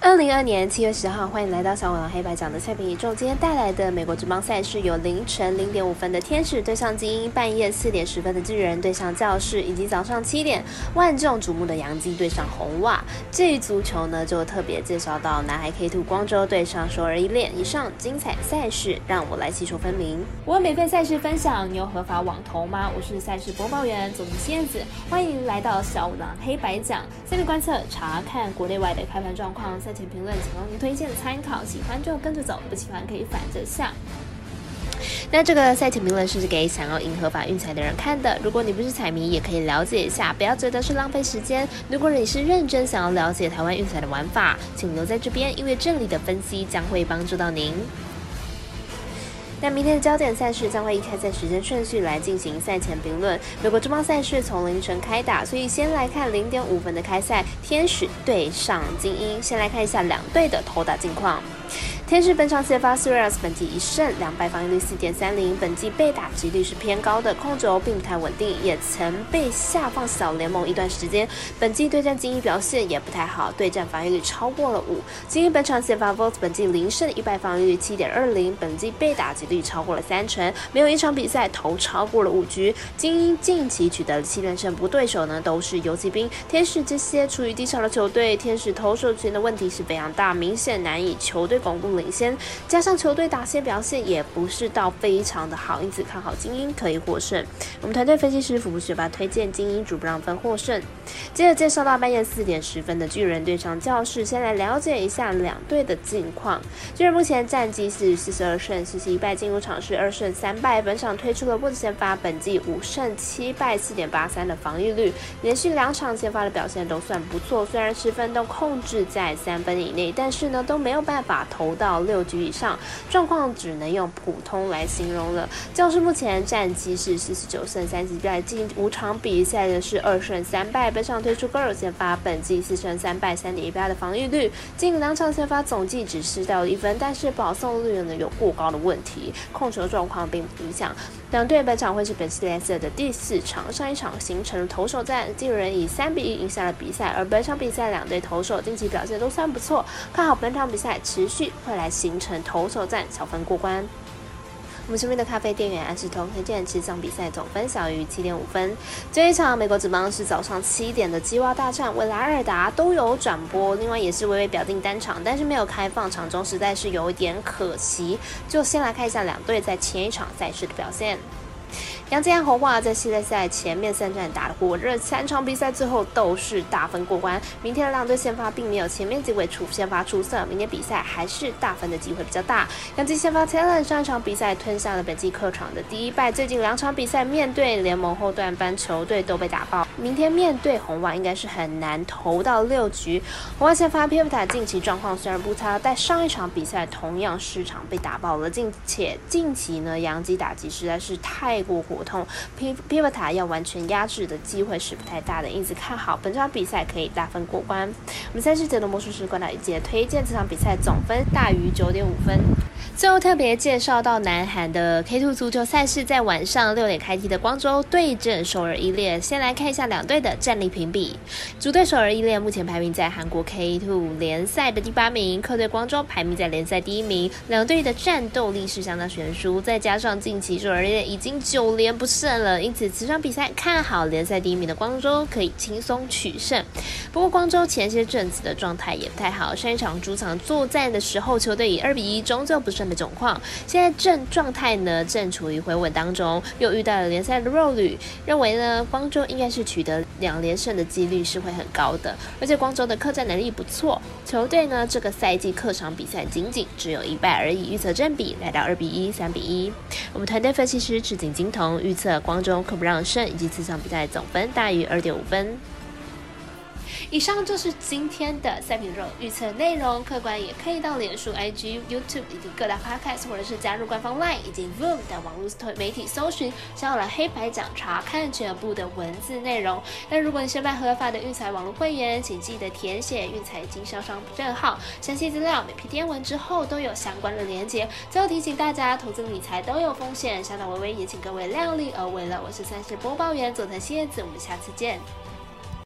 二零二年七月十号，欢迎来到小五郎黑白讲的赛评宇宙。今天带来的美国职棒赛事有凌晨零点五分的天使对上精英，半夜四点十分的巨人对上教室，以及早上七点万众瞩目的洋基对上红袜。至于足球呢，就特别介绍到南海 K Two 光州对上首尔一练。以上精彩赛事，让我来细说分明。我有免费赛事分享，你有合法网投吗？我是赛事播报员总子仙子，欢迎来到小五郎黑白讲。赛评观测，查看国内外的开盘状况。赛前评论仅供您推荐参考，喜欢就跟着走，不喜欢可以反着下。那这个赛前评论是给想要赢合法运彩的人看的，如果你不是彩迷，也可以了解一下，不要觉得是浪费时间。如果你是认真想要了解台湾运彩的玩法，请留在这边，因为这里的分析将会帮助到您。那明天的焦点赛事将会以开赛时间顺序来进行赛前评论。美国中棒赛事从凌晨开打，所以先来看零点五分的开赛，天使对上精英。先来看一下两队的投打近况。天使本场先发 Serious 本季一胜两败，防御率四点三零，本季被打击率是偏高的，控球并不太稳定，也曾被下放小联盟一段时间。本季对战精英表现也不太好，对战防御率超过了五。精英本场先发 Vote 本季零胜一败，防御率七点二零，本季被打击率超过了三成，没有一场比赛投超过了五局。精英近期取得了七连胜，不对手呢都是游击兵。天使这些处于低潮的球队，天使投手群的问题是非常大，明显难以球队巩固。领先，加上球队打线表现也不是到非常的好，因此看好精英可以获胜。我们团队分析师福布学霸推荐精英主不让分获胜。接着介绍到半夜四点十分的巨人对上教室，先来了解一下两队的近况。巨人目前战绩是四十二胜四十一败，进入场是二胜三败。本场推出了布子先发，本季五胜七败，四点八三的防御率，连续两场先发的表现都算不错。虽然十分都控制在三分以内，但是呢都没有办法投到。到六局以上，状况只能用普通来形容了。教师目前战绩是四十九胜三十败，近五场比赛的是二胜三败。本场推出高尔先发，本季四胜三败，三点一八的防御率，近两场先发总计只失掉了一分，但是保送率呢有过高的问题，控球状况并不理想。两队本场会是本系列赛的第四场，上一场形成了投手战，巨人以三比一赢下了比赛，而本场比赛两队投手近期表现都算不错，看好本场比赛持续会。来形成投手战小分过关。我们身边的咖啡店员安世通推荐这场比赛总分小于七点五分。这一场美国职棒是早上七点的鸡蛙大战，未来尔达都有转播，另外也是微微表定单场，但是没有开放场中，实在是有一点可惜。就先来看一下两队在前一场赛事的表现。杨基和红袜在系列赛前面三战打得火热，三场比赛最后都是大分过关。明天的两队先发并没有前面几位出先发出色，明天比赛还是大分的机会比较大。杨基先发 Taylor 上一场比赛吞下了本季客场的第一败，最近两场比赛面对联盟后段班球队都被打爆。明天面对红袜应该是很难投到六局。红袜先发 p i v t a 近期状况虽然不差，但上一场比赛同样市场被打爆了，并且近期呢杨基打击实在是太过火。普通 P P V 塔要完全压制的机会是不太大的，因此看好本场比赛可以大分过关。我们赛事节的魔术师关导一节推荐这场比赛总分大于九点五分。最后特别介绍到南韩的 K Two 足球赛事，在晚上六点开踢的光州对阵首尔一列。先来看一下两队的战力评比。主队首尔一列目前排名在韩国 K Two 联赛的第八名，客队光州排名在联赛第一名。两队的战斗力是相当悬殊，再加上近期首尔一列已经九连不胜了，因此此场比赛看好联赛第一名的光州可以轻松取胜。不过光州前些阵子的状态也不太好，上一场主场作战的时候，球队以二比一终究不胜。的窘况，现在正状态呢正处于回稳当中，又遇到了联赛的弱旅，认为呢光州应该是取得两连胜的几率是会很高的，而且光州的客战能力不错，球队呢这个赛季客场比赛仅仅只有一败而已，预测正比来到二比一、三比一。我们团队分析师赤井金童预测光州客不让胜，以及这场比赛总分大于二点五分。以上就是今天的赛品肉预测内容，客观也可以到脸书、IG、YouTube 以及各大 Podcast，或者是加入官方 LINE 以及 Voom 的网络媒体搜寻，加入了黑白奖查看全部的文字内容。那如果你是办合法的运彩网络会员，请记得填写运彩经销商证号，详细资料每篇天文之后都有相关的连接。最后提醒大家，投资理财都有风险，小岛微微也请各位量力而为了。我是三十播报员佐藤蝎子，我们下次见。